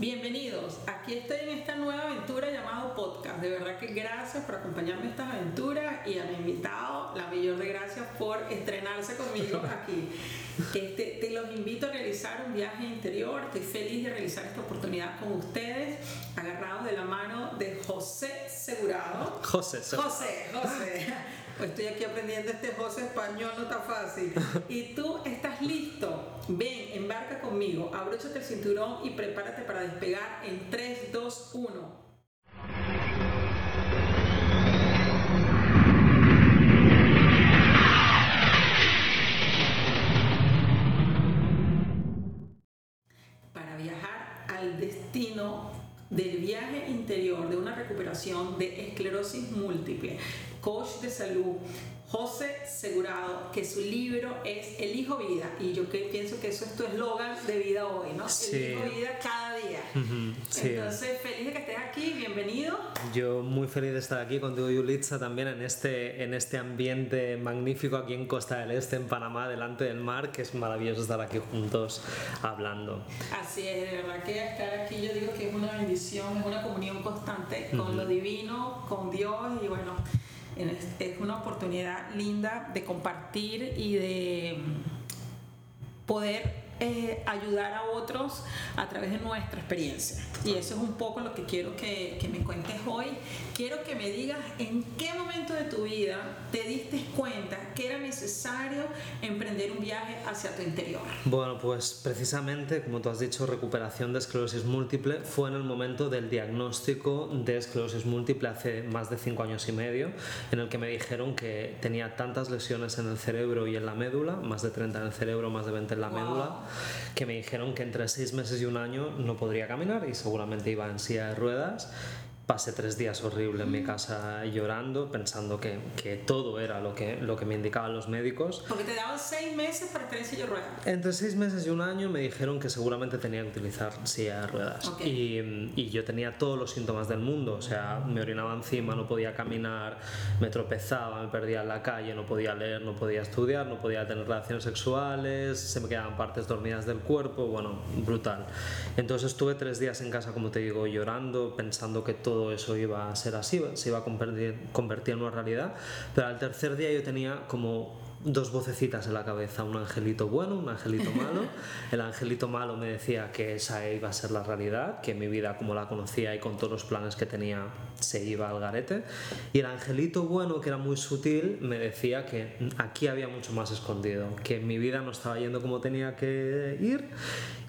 Bienvenidos, aquí estoy en esta nueva aventura llamado podcast. De verdad que gracias por acompañarme en estas aventuras y a mi invitado, la mayor de gracias por estrenarse conmigo aquí. Este, te los invito a realizar un viaje interior. Estoy feliz de realizar esta oportunidad con ustedes, agarrados de la mano de José Segurado. José, José, José. Pues estoy aquí aprendiendo este José español, no está fácil. Y tú estás listo. Ven, embarca conmigo, abróchate el cinturón y prepárate para despegar en 3, 2, 1. Para viajar al destino del viaje interior de una recuperación de esclerosis múltiple, coach de salud, José Segurado, que su libro es Elijo Vida. Y yo que pienso que eso es tu eslogan de vida hoy, ¿no? Sí. Elijo Vida cada día. sí. Entonces, feliz de que estés aquí, bienvenido. Yo muy feliz de estar aquí contigo, Yulitza, también en este, en este ambiente magnífico aquí en Costa del Este, en Panamá, delante del mar, que es maravilloso estar aquí juntos hablando. Así es, de verdad que estar aquí yo digo que es una bendición, es una comunión constante con lo divino, con Dios y bueno, es, una oportunidad linda de compartir y de poder eh, ayudar a otros a través de nuestra experiencia. Y eso es un poco lo que quiero que, que, me cuentes hoy. Quiero que me digas en qué momento de tu vida te diste cuenta que era necesario emprender un viaje hacia tu interior. Bueno, pues precisamente, como tú has dicho, recuperación de esclerosis múltiple fue en el momento del diagnóstico de esclerosis múltiple hace más de cinco años y medio, en el que me dijeron que tenía tantas lesiones en el cerebro y en la médula, más de 30 en el cerebro, más de 20 en la wow. médula, que me dijeron que entre seis meses y un año no podría caminar y seguramente iba en silla de ruedas pasé tres días horrible en mi casa llorando, pensando que, que, todo era lo que, lo que me indicaban los médicos. Porque te daban seis meses para tener silla de ruedas. Entre seis meses y un año me dijeron que seguramente tenía que utilizar silla de ruedas. Okay. Y, y, yo tenía todos los síntomas del mundo, o sea, me orinaba encima, no podía caminar, me tropezaba, me perdía en la calle, no podía leer, no podía estudiar, no podía tener relaciones sexuales, se me quedaban partes dormidas del cuerpo, bueno, brutal. Entonces estuve tres días en casa, como te digo, llorando, pensando que todo eso iba a ser así, se iba a convertir, convertir en una realidad, pero al tercer día yo tenía como dos vocecitas en la cabeza, un angelito bueno, un angelito malo. El angelito malo me decía que esa iba a ser la realidad, que mi vida como la conocía y con todos los planes que tenía se iba al garete. Y el angelito bueno, que era muy sutil, me decía que aquí había mucho más escondido, que mi vida no estaba yendo como tenía que ir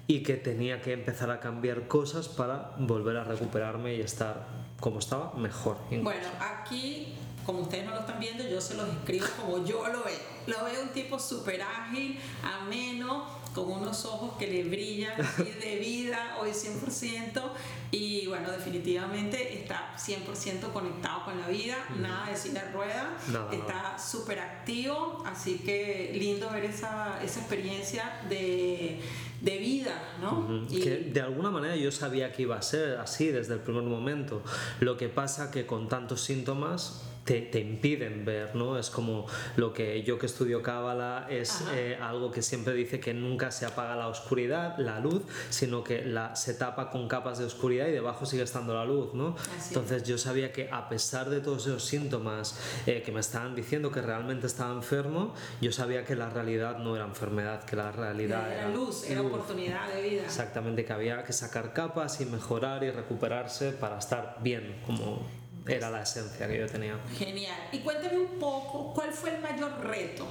y que tenía que empezar a cambiar cosas para volver a recuperarme y estar como estaba mejor. Bueno, aquí como ustedes no lo están viendo, yo se los escribo como yo lo veo. Lo veo un tipo súper ágil, ameno, con unos ojos que le brillan así de vida hoy 100% y bueno, definitivamente está 100% conectado con la vida, nada de silla de rueda, no, está súper activo, así que lindo ver esa, esa experiencia de, de vida, ¿no? Uh -huh. y, que de alguna manera yo sabía que iba a ser así desde el primer momento, lo que pasa que con tantos síntomas te, te, impiden ver, ¿no? Es como lo que yo que estudio Cábala es eh, algo que siempre dice que nunca se apaga la oscuridad, la luz, sino que la, se tapa con capas de oscuridad y debajo sigue estando la luz, ¿no? Así Entonces yo sabía que a pesar de todos esos síntomas eh, que me estaban diciendo que realmente estaba enfermo, yo sabía que la realidad no era enfermedad, que la realidad era, era luz, era oportunidad de vida. Exactamente, que había que sacar capas y mejorar y recuperarse para estar bien, como era la esencia que yo tenía. Genial. Y cuéntame un poco, ¿cuál fue el mayor reto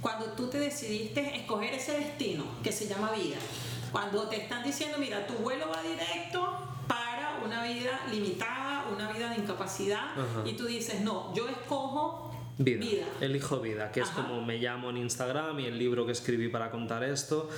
cuando tú te decidiste escoger ese destino que se llama vida? Cuando te están diciendo, mira, tu vuelo va directo para una vida limitada, una vida de incapacidad, Ajá. y tú dices, no, yo escojo Vida. Vida. Elijo vida, que es como me llamo en Instagram y el libro que escribí para contar esto.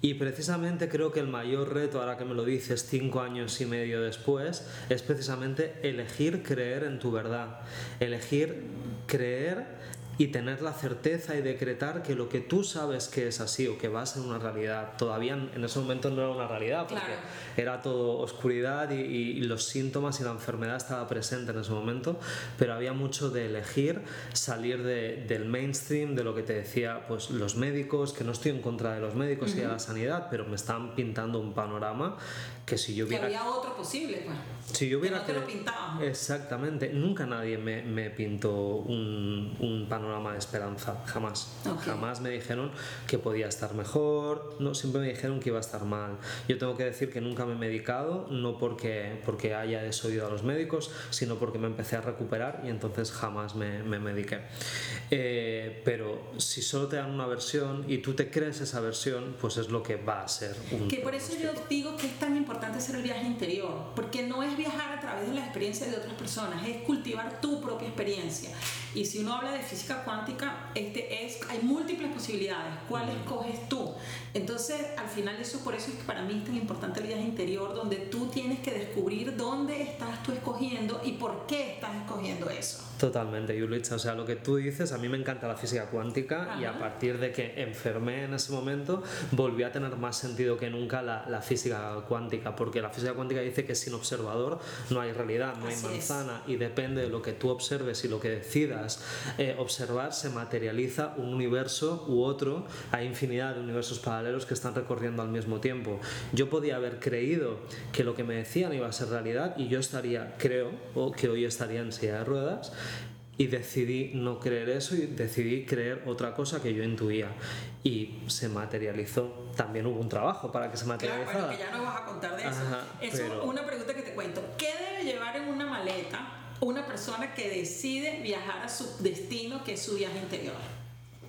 Y precisamente creo que el mayor reto, ahora que me lo dices cinco años y medio después, es precisamente elegir creer en tu verdad. Elegir creer y tener la certeza y decretar que lo que tú sabes que es así o que va a ser una realidad, todavía en ese momento no era una realidad, porque era todo oscuridad y, y, los síntomas y la enfermedad estaba presente en ese momento, pero había mucho de elegir salir de, del mainstream, de lo que te decía pues los médicos, que no estoy en contra de los médicos y de la sanidad, pero me están pintando un panorama que si yo hubiera... Que había otro posible, pues. Si yo hubiera... Que no te lo Exactamente. Nunca nadie me, me pintó un, un, panorama de esperanza. Jamás. Jamás me dijeron que podía estar mejor. No, siempre me dijeron que iba a estar mal. Yo tengo que decir que nunca me he medicado, no porque, porque haya desoído a los médicos, sino porque me empecé a recuperar y entonces jamás me, me mediqué. Eh, pero si solo te dan una versión y tú te crees esa versión, pues es lo que va a ser un... Que por eso yo digo que es tan importante hacer el viaje interior, porque no es viajar a través de la experiencia de otras personas, es cultivar tu propia experiencia. Y si uno habla de física cuántica, este es, hay múltiples posibilidades. ¿Cuál escoges tú? Entonces, al final eso por eso es que para mí es tan importante el viaje interior, donde tú tienes que descubrir dónde estás tú escogiendo y por qué estás escogiendo eso. Totalmente, Yulitza. O sea, lo que tú dices, a mí me encanta la física cuántica y a partir de que enfermé en ese momento, volví a tener más sentido que nunca la, la, física cuántica, porque la física cuántica dice que sin observador no hay realidad, no hay manzana y depende de lo que tú observes y lo que decidas eh, observar, se materializa un universo u otro. Hay infinidad de universos paralelos que están recorriendo al mismo tiempo. Yo podía haber creído que lo que me decían iba a ser realidad y yo estaría, creo, o que hoy estaría en silla de ruedas y decidí no creer eso y decidí creer otra cosa que yo intuía y se materializó. También hubo un trabajo para que se materializara. Claro, pero que ya no vas a contar de eso. eso una pregunta que te cuento. ¿Qué debe llevar en una maleta una persona que decide viajar a su destino, que es su viaje interior?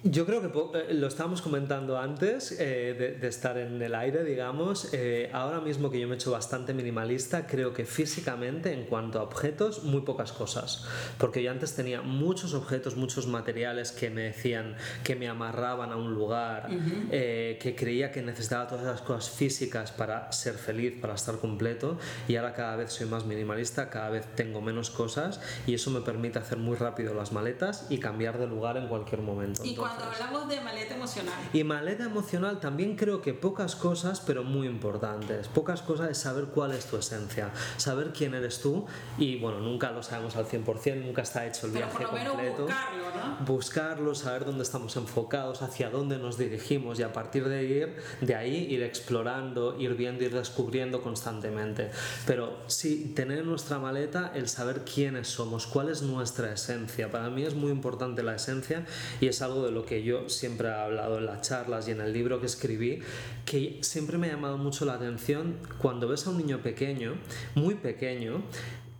Yo creo que eh, lo estábamos comentando antes eh, de, estar en el aire, digamos. Eh, ahora mismo que yo me he hecho bastante minimalista, creo que físicamente, en cuanto a objetos, muy pocas cosas. Porque yo antes tenía muchos objetos, muchos materiales que me decían que me amarraban a un lugar, que creía que necesitaba todas esas cosas físicas para ser feliz, para estar completo. Y ahora cada vez soy más minimalista, cada vez tengo menos cosas y eso me permite hacer muy rápido las maletas y cambiar de lugar en cualquier momento cuando hablamos de maleta emocional. Y maleta emocional también creo que pocas cosas, pero muy importantes. Pocas cosas es saber cuál es tu esencia, saber quién eres tú y bueno, nunca lo sabemos al 100%, nunca está hecho el viaje pero por lo completo. buscarlo, ¿no? Buscarlo, saber dónde estamos enfocados, hacia dónde nos dirigimos y a partir de ir de ahí ir explorando, ir viendo, ir descubriendo constantemente. Pero sí, tener en nuestra maleta el saber quiénes somos, cuál es nuestra esencia. Para mí es muy importante la esencia y es algo de lo que yo siempre he hablado en las charlas y en el libro que escribí, que siempre me ha llamado mucho la atención cuando ves a un niño pequeño, muy pequeño,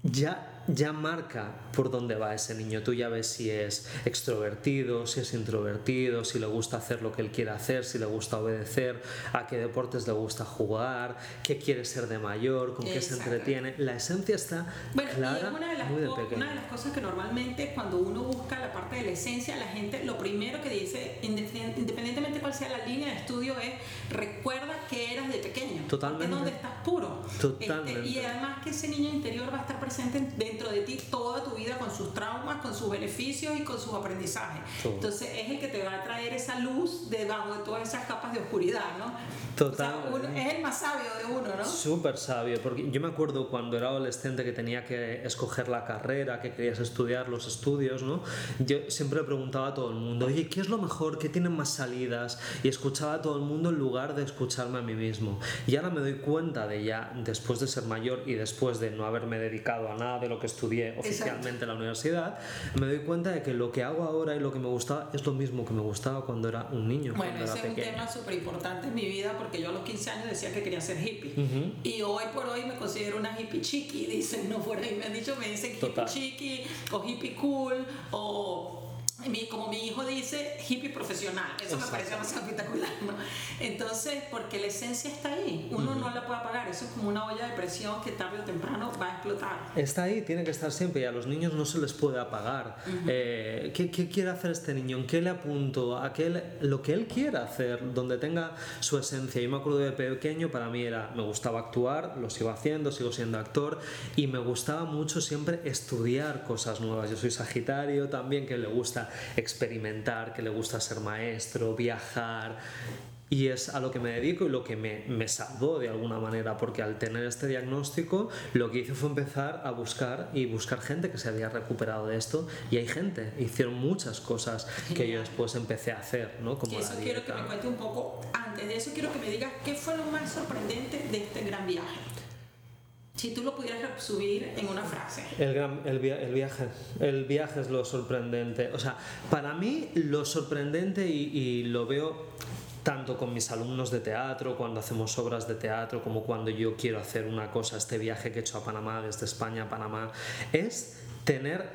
ya ya marca por dónde va ese niño. Tú ya ves si es extrovertido, si es introvertido, si le gusta hacer lo que él quiere hacer, si le gusta obedecer, a qué deportes le gusta jugar, qué quiere ser de mayor, con qué se entretiene. La esencia está bueno, clara, una de, las muy de una de las cosas que normalmente cuando uno busca la parte de la esencia, la gente lo primero que dice, independientemente cuál sea la línea de estudio, es recuerda que eras de pequeño. Totalmente. Es donde estás puro. Totalmente. Este, y además que ese niño interior va a estar presente dentro de ti toda tu vida con sus traumas, con sus beneficios y con sus aprendizajes. Entonces es el que te va a traer esa luz debajo de todas esas capas de oscuridad, ¿no? Total. es el más sabio de uno, ¿no? Súper sabio, porque yo me acuerdo cuando era adolescente que tenía que escoger la carrera, que querías estudiar los estudios, ¿no? Yo siempre preguntaba a todo el mundo, oye, ¿qué es lo mejor? ¿Qué tienen más salidas? Y escuchaba a todo el mundo en lugar de escucharme a mí mismo. Y ahora me doy cuenta de ya, después de ser mayor y después de no haberme dedicado a nada de lo que estudié oficialmente en la universidad, me doy cuenta de que lo que hago ahora y lo que me gustaba es lo mismo que me gustaba cuando era un niño. Bueno, ese es un tema súper importante en mi vida porque yo a los 15 años decía que quería ser hippie. Y hoy por hoy me considero una hippie chiqui, dicen, no fuera, y me han dicho, me dicen hippie chiqui o hippie cool o como mi hijo dice, hippie profesional. Eso me parece más espectacular, ¿no? Entonces, porque la esencia está ahí, uno no la puede apagar. Eso es como una olla de presión que tarde o temprano va a explotar. Está ahí, tiene que estar siempre y a los niños no se les puede apagar. Eh, ¿qué, ¿qué, quiere hacer este niño? ¿En qué le apunto? ¿A qué lo que él quiera hacer, donde tenga su esencia. Yo me acuerdo de pequeño, para mí era, me gustaba actuar, lo sigo haciendo, sigo siendo actor y me gustaba mucho siempre estudiar cosas nuevas. Yo soy Sagitario también, que le gusta gusta experimentar, que le gusta ser maestro, viajar. Y es a lo que me dedico y lo que me, me, salvó de alguna manera, porque al tener este diagnóstico, lo que hice fue empezar a buscar y buscar gente que se había recuperado de esto. Y hay gente, hicieron muchas cosas que yo después empecé a hacer, ¿no? Como eso quiero que me cuente un poco. Antes de eso, quiero que me digas qué fue lo más sorprendente de este gran viaje. Si tú lo pudieras subir en una frase. El, gran, el, viaje. El viaje es lo sorprendente. O sea, para mí lo sorprendente y, y lo veo tanto con mis alumnos de teatro, cuando hacemos obras de teatro, como cuando yo quiero hacer una cosa, este viaje que he hecho a Panamá, desde España a Panamá, es tener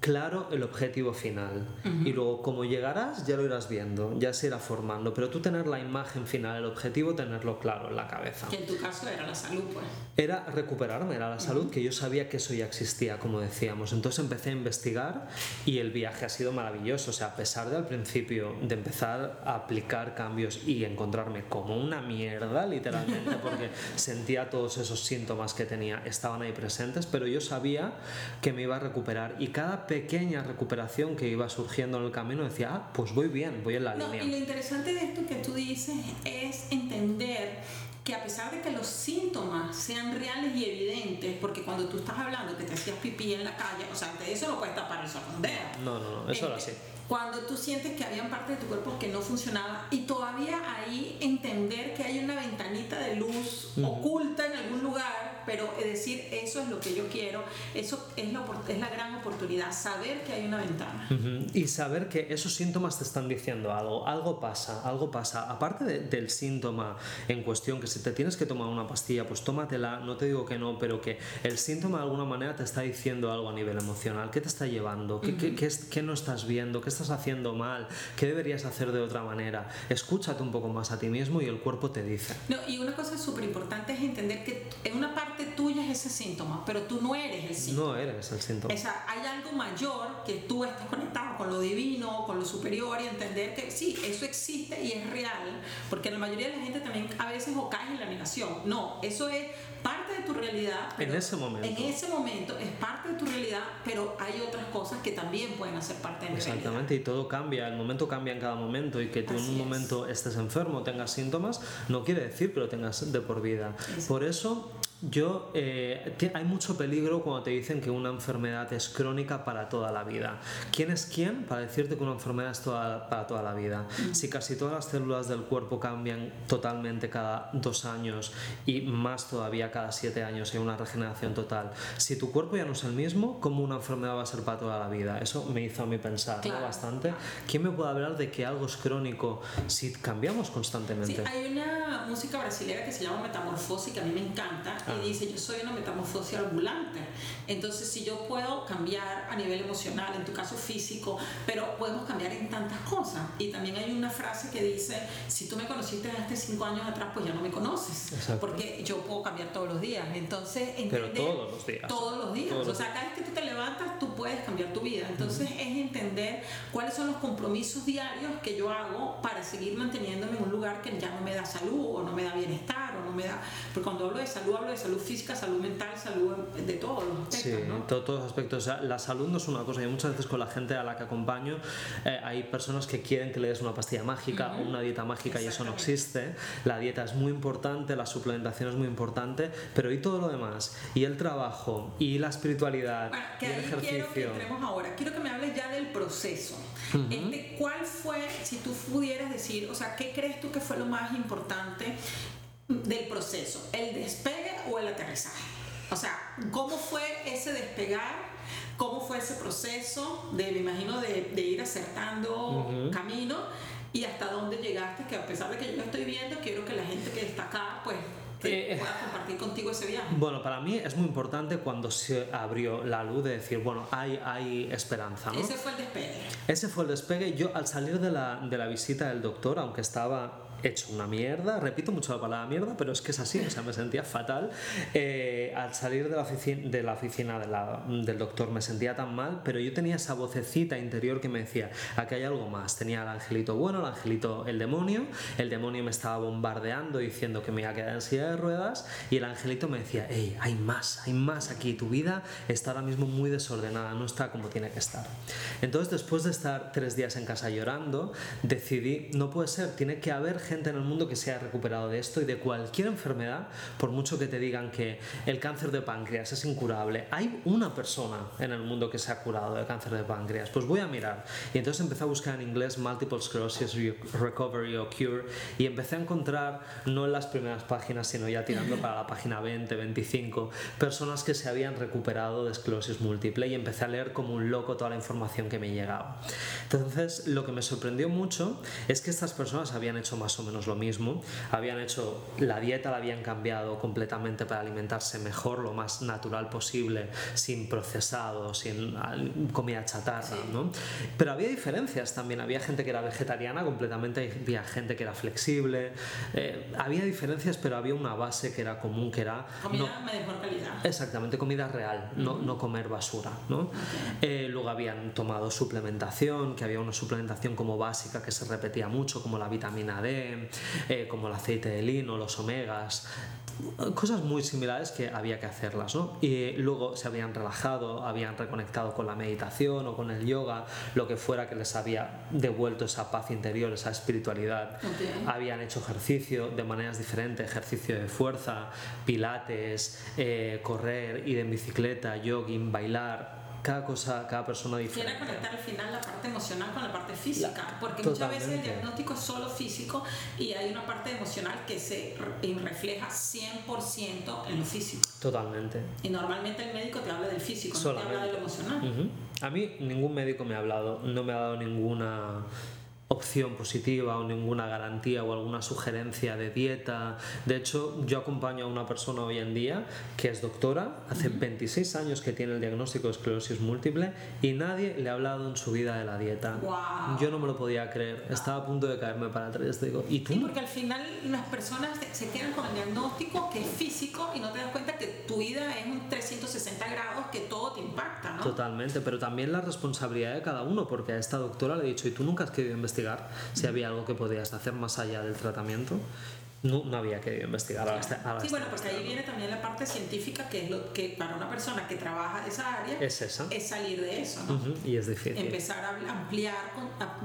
claro el objetivo final. Y luego, como llegarás, ya lo irás viendo, ya se irá formando. Pero tú tener la imagen final, el objetivo, tenerlo claro en la cabeza. Que en tu caso era la salud, pues. Era recuperarme, era la salud, que yo sabía que eso ya existía, como decíamos. Entonces empecé a investigar y el viaje ha sido maravilloso. O sea, a pesar de al principio de empezar a aplicar cambios y encontrarme como una mierda, literalmente, porque sentía todos esos síntomas que tenía, estaban ahí presentes, pero yo sabía que me iba a recuperar. Y cada pequeña recuperación que iba surgiendo en el camino, decía, ah, pues voy bien, voy en la línea. Y lo interesante de esto que tú dices es entender que a pesar de que los síntomas sean reales y evidentes, porque cuando tú estás hablando que te hacías pipí en la calle, o sea, de eso no puedes tapar el sorondeo. No, no, no, eso era así. Cuando tú sientes que había parte de tu cuerpo que no funcionaba y todavía ahí entender que hay una ventanita de luz oculta en algún lugar pero es decir, eso es lo que yo quiero, eso es la, es la gran oportunidad, saber que hay una ventana. Y saber que esos síntomas te están diciendo algo, algo pasa, algo pasa. Aparte del síntoma en cuestión, que si te tienes que tomar una pastilla, pues tómatela, no te digo que no, pero que el síntoma de alguna manera te está diciendo algo a nivel emocional, ¿qué te está llevando? ¿Qué, qué, qué, qué no estás viendo? ¿Qué estás haciendo mal? ¿Qué deberías hacer de otra manera? Escúchate un poco más a ti mismo y el cuerpo te dice. No, y una cosa súper importante es entender que en una parte tuya es ese síntoma, pero tú no eres el síntoma. No eres el síntoma. O sea, hay algo mayor que tú estás conectado con lo divino, con lo superior y entender que sí, eso existe y es real, porque la mayoría de la gente también a veces o cae en la negación. No, eso es parte de tu realidad. en ese momento. En ese momento es parte de tu realidad, pero hay otras cosas que también pueden hacer parte de mi Exactamente, y todo cambia, el momento cambia en cada momento y que tú en un momento estés enfermo, tengas síntomas, no quiere decir que lo tengas de por vida. Por eso yo, eh, hay mucho peligro cuando te dicen que una enfermedad es crónica para toda la vida. ¿Quién es quién para decirte que una enfermedad es para toda la vida? Si casi todas las células del cuerpo cambian totalmente cada dos años y más todavía cada siete años hay una regeneración total, si tu cuerpo ya no es el mismo, ¿cómo una enfermedad va a ser para toda la vida? Eso me hizo a mí pensar bastante. ¿Quién me puede hablar de que algo es crónico si cambiamos constantemente? Sí, hay una música brasileña que se llama Metamorfosis que a mí me encanta y ah. dice, yo soy una metamorfosis ambulante. Entonces, si yo puedo cambiar a nivel emocional, en tu caso físico, pero podemos cambiar en tantas cosas. Y también hay una frase que dice, si tú me conociste hace cinco años atrás, pues ya no me conoces. Porque yo puedo cambiar todos los días. Entonces, entender, pero todos los días. Todos los días. o sea, cada vez que tú te levantas, tú puedes cambiar tu vida. Entonces, es entender cuáles son los compromisos diarios que yo hago para seguir manteniéndome en un lugar que ya no me da salud o no me da bienestar o no me da... Porque cuando hablo de salud, hablo de salud física, salud mental, salud de todos los aspectos. Sí, ¿no? todos los aspectos. la salud no es una cosa. Y muchas veces con la gente a la que acompaño eh, hay personas que quieren que le des una pastilla mágica o una dieta mágica y eso no existe. La dieta es muy importante, la suplementación es muy importante, pero ¿y todo lo demás? ¿Y el trabajo? ¿Y la espiritualidad? ¿Y el ejercicio? Quiero que ahora. Quiero que me hables ya del proceso. este, ¿Cuál fue, si tú pudieras decir, o sea, qué crees tú que fue lo más importante del proceso? ¿El despegue o el aterrizaje? O sea, ¿cómo fue ese despegar? ¿Cómo fue ese proceso de, me imagino, de, de ir acertando camino? ¿Y hasta dónde llegaste? Que a pesar de que yo lo estoy viendo, quiero que la gente que está acá, pues, que compartir contigo ese viaje. Bueno, para mí es muy importante cuando se abrió la luz de decir, bueno, hay, hay esperanza. ¿no? Ese fue el despegue. Ese fue el despegue. Yo al salir de la, de la visita del doctor, aunque estaba hecho una mierda, repito mucho la palabra mierda, pero es que es así, o sea, me sentía fatal. Eh, al salir de la oficina, de la oficina del doctor me sentía tan mal, pero yo tenía esa vocecita interior que me decía, aquí hay algo más. Tenía el angelito bueno, el angelito el demonio, el demonio me estaba bombardeando diciendo que me iba a quedar en silla de ruedas y el angelito me decía, hey, hay más, hay más aquí, tu vida está ahora mismo muy desordenada, no está como tiene que estar. Entonces, después de estar tres días en casa llorando, decidí, no puede ser, tiene que haber gente en el mundo que se haya recuperado de esto y de cualquier enfermedad, por mucho que te digan que el cáncer de páncreas es incurable, hay una persona en el mundo que se ha curado de cáncer de páncreas, pues voy a mirar. Y entonces empecé a buscar en inglés Multiple Sclerosis Recovery o Cure y empecé a encontrar, no en las primeras páginas, sino ya tirando para la página 20, 25, personas que se habían recuperado de esclerosis múltiple y empecé a leer como un loco toda la información que me llegaba. Entonces, lo que me sorprendió mucho es que estas personas habían hecho más o menos lo mismo, habían hecho la dieta, la habían cambiado completamente para alimentarse mejor, lo más natural posible, sin procesado, sin comida chatarra, ¿no? Pero había diferencias también, había gente que era vegetariana completamente, había gente que era flexible, eh, había diferencias, pero había una base que era común, que era... Comida de mejor calidad. Exactamente, comida real, no, no comer basura, ¿no? Eh, luego habían tomado suplementación, que había una suplementación como básica que se repetía mucho, como la vitamina D, eh, como el aceite de lino, los omegas, cosas muy similares que había que hacerlas, ¿no? Y luego se habían relajado, habían reconectado con la meditación o con el yoga, lo que fuera que les había devuelto esa paz interior, esa espiritualidad. Habían hecho ejercicio de maneras diferentes, ejercicio de fuerza, pilates, eh, correr, ir en bicicleta, jogging, bailar, cada cosa, cada persona diferente. Quiere conectar al final la parte emocional con la parte física, porque muchas veces el diagnóstico es solo físico y hay una parte emocional que se refleja 100% en lo físico. Totalmente. Y normalmente el médico te habla del físico, no te habla de lo emocional. A mí ningún médico me ha hablado, no me ha dado ninguna opción positiva o ninguna garantía o alguna sugerencia de dieta. De hecho, yo acompaño a una persona hoy en día que es doctora, hace 26 años que tiene el diagnóstico de esclerosis múltiple y nadie le ha hablado en su vida de la dieta. Yo no me lo podía creer, estaba a punto de caerme para atrás. Digo, ¿y tú? Sí, porque al final las personas se quedan con el diagnóstico que es físico y no te das cuenta que tu vida es un 360 grados que todo te impacta, ¿no? Totalmente, pero también la responsabilidad de cada uno, porque a esta doctora le he dicho, ¿y tú nunca has querido investigar? Si había algo que podías hacer más allá del tratamiento no, no había querido investigar. Sí, bueno, porque ahí viene también la parte científica, que es lo que para una persona que trabaja esa área es, esa. es salir de eso. ¿no? Y es difícil. Empezar a ampliar,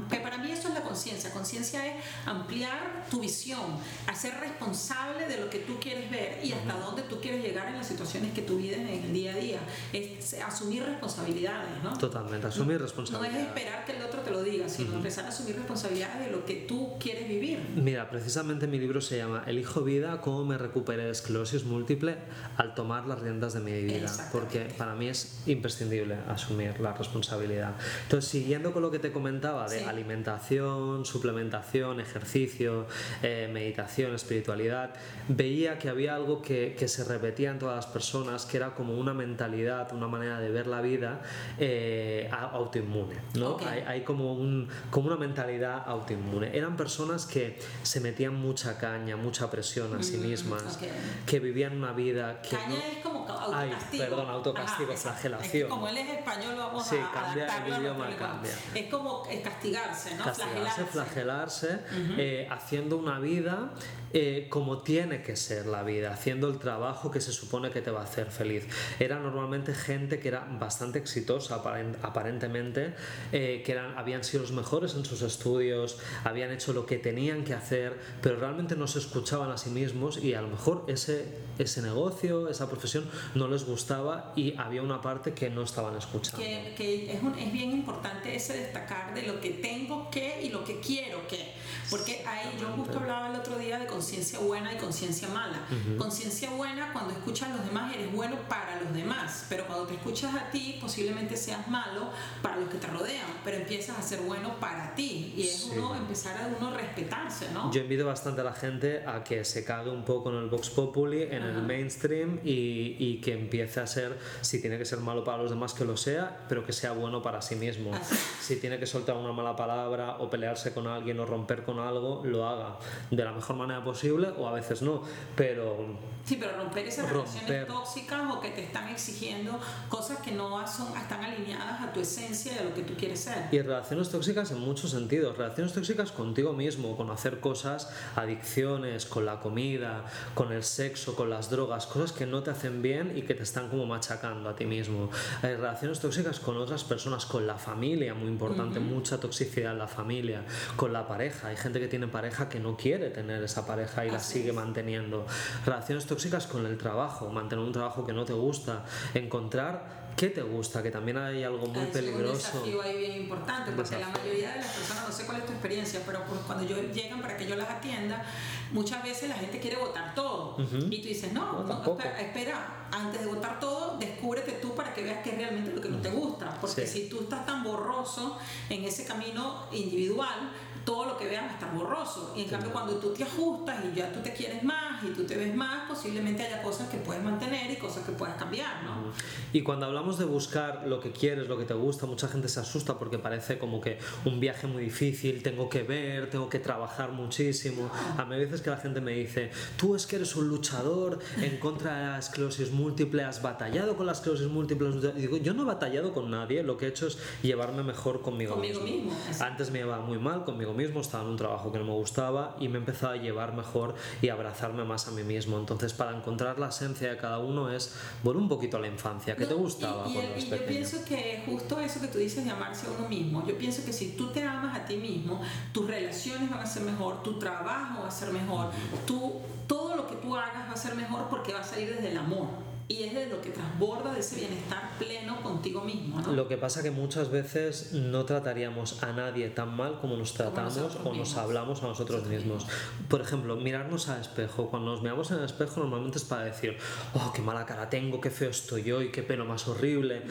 que para mí eso es la conciencia. Conciencia es ampliar tu visión, hacer responsable de lo que tú quieres ver y hasta dónde tú quieres llegar en las situaciones que tú vives en el día a día. Es asumir responsabilidades, ¿no? Totalmente, asumir responsabilidades. No es esperar que el otro te lo diga, sino empezar a asumir responsabilidades de lo que tú quieres vivir. Mira, precisamente mi libro se llama Elijo vida, cómo me recuperé de esclerosis múltiple al tomar las riendas de mi vida. Porque para mí es imprescindible asumir la responsabilidad. Entonces, siguiendo con lo que te comentaba de alimentación, suplementación, ejercicio, eh, meditación, espiritualidad, veía que había algo que, que, se repetía en todas las personas, que era como una mentalidad, una manera de ver la vida eh, autoinmune. ¿no? Hay, hay, como, un, como una mentalidad autoinmune. Eran personas que se metían mucha caña, mucha presión a sí mm, mismas, que vivían una vida que... Caña es como autocastigo. Ay, perdón, autocastigo, flagelación. como él es español, vamos sí, a cambia, el idioma cambia. Es como castigarse, ¿no? Castigarse, flagelarse, eh, haciendo una vida eh, como tiene que ser la vida, haciendo el trabajo que se supone que te va a hacer feliz. Era normalmente gente que era bastante exitosa aparentemente, eh, que eran, habían sido los mejores en sus estudios, habían hecho lo que tenían que hacer, pero realmente no se escuchaban a sí mismos y a lo mejor ese, ese negocio, esa profesión no les gustaba y había una parte que no estaban escuchando. Que, que es, es bien importante ese destacar de lo que tengo que y lo que quiero que porque ahí yo justo hablaba el otro día de conciencia buena y conciencia mala. Conciencia buena cuando escuchas a los demás eres bueno para los demás, pero cuando te escuchas a ti posiblemente seas malo para los que te rodean, pero empiezas a ser bueno para ti y es uno empezar a uno respetarse, ¿no? Yo invito bastante a la gente a que se cague un poco en el Vox Populi, en el mainstream y, y, que empiece a ser, si tiene que ser malo para los demás, que lo sea, pero que sea bueno para sí mismo. Si tiene que soltar una mala palabra o pelearse con alguien o romper con algo, lo haga de la mejor manera posible o a veces no, pero... Sí, pero romper esas relaciones tóxicas o que te están exigiendo cosas que no son, están alineadas a tu esencia y a lo que tú quieres ser. Y relaciones tóxicas en muchos sentidos, relaciones tóxicas contigo mismo, con hacer cosas, con la comida, con el sexo, con las drogas, cosas que no te hacen bien y que te están como machacando a ti mismo. Hay relaciones tóxicas con otras personas, con la familia, muy importante, mucha toxicidad en la familia, con la pareja. Hay gente que tiene pareja que no quiere tener esa pareja y la sigue manteniendo. Relaciones tóxicas con el trabajo, mantener un trabajo que no te gusta, encontrar ¿Qué te gusta? Que también hay algo muy peligroso. Es un desafío ahí bien importante, porque la mayoría de las personas, no sé cuál es tu experiencia, pero pues cuando yo llegan para que yo las atienda, muchas veces la gente quiere votar todo. Y tú dices, no, no, espera, antes de votar todo, descúbrete tú para que veas qué es realmente lo que no te gusta. Porque si tú estás tan borroso en ese camino individual, todo lo que a estar borroso. Y en cambio, cuando tú te ajustas y ya tú te quieres más y tú te ves más, posiblemente haya cosas que puedes mantener y cosas que puedes cambiar, ¿no? Y cuando hablamos de buscar lo que quieres, lo que te gusta, mucha gente se asusta porque parece como que un viaje muy difícil, tengo que ver, tengo que trabajar muchísimo. A mí a veces que la gente me dice, tú es que eres un luchador en contra de la esclerosis múltiple, has batallado con la esclerosis múltiple. Y digo, yo no he batallado con nadie, lo que he hecho es llevarme mejor conmigo, conmigo mismo. Antes me llevaba muy mal conmigo mismo, estaba en un trabajo que no me gustaba y me he empezado a llevar mejor y abrazarme más a mí mismo. Entonces, para encontrar la esencia de cada uno es volver un poquito a la infancia. ¿Qué te gustaba y, cuando y, yo pienso que justo eso que tú dices de amarse a uno mismo, yo pienso que si tú te amas a ti mismo, tus relaciones van a ser mejor, tu trabajo va a ser mejor, tú, todo lo que tú hagas va a ser mejor porque va a salir desde el amor y es de lo que transborda de ese bienestar pleno contigo mismo. ¿no? Lo que pasa que muchas veces no trataríamos a nadie tan mal como nos tratamos o nos hablamos a nosotros, mismos. Por ejemplo, mirarnos al espejo. Cuando nos miramos en el espejo normalmente es para decir, oh, qué mala cara tengo, qué feo estoy yo y qué pelo más horrible.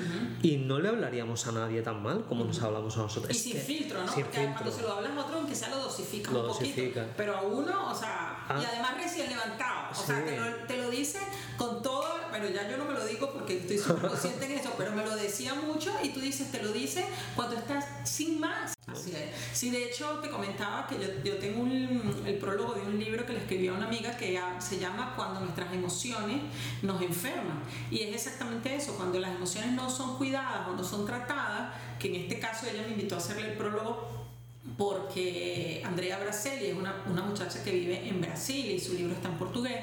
Y no le hablaríamos a nadie tan mal como nos hablamos a nosotros. Y sin filtro, ¿no? Porque cuando se lo hablas a otro, aunque sea lo dosifica un poquito. Pero a uno, o sea, y ah. además recién levantado. O sea, te lo, te lo dice con todo ya yo no me lo digo porque estoy súper consciente en eso, pero me lo decía mucho y tú dices, te lo dice cuando estás sin más. Así es. Sí, de hecho te comentaba que yo, yo tengo un, el prólogo de un libro que le escribí a una amiga que se llama Cuando nuestras emociones nos enferman. Y es exactamente eso, cuando las emociones no son cuidadas o no son tratadas, que en este caso ella me invitó a hacerle el prólogo porque Andrea Braselli es una, una, muchacha que vive en Brasil y su libro está en portugués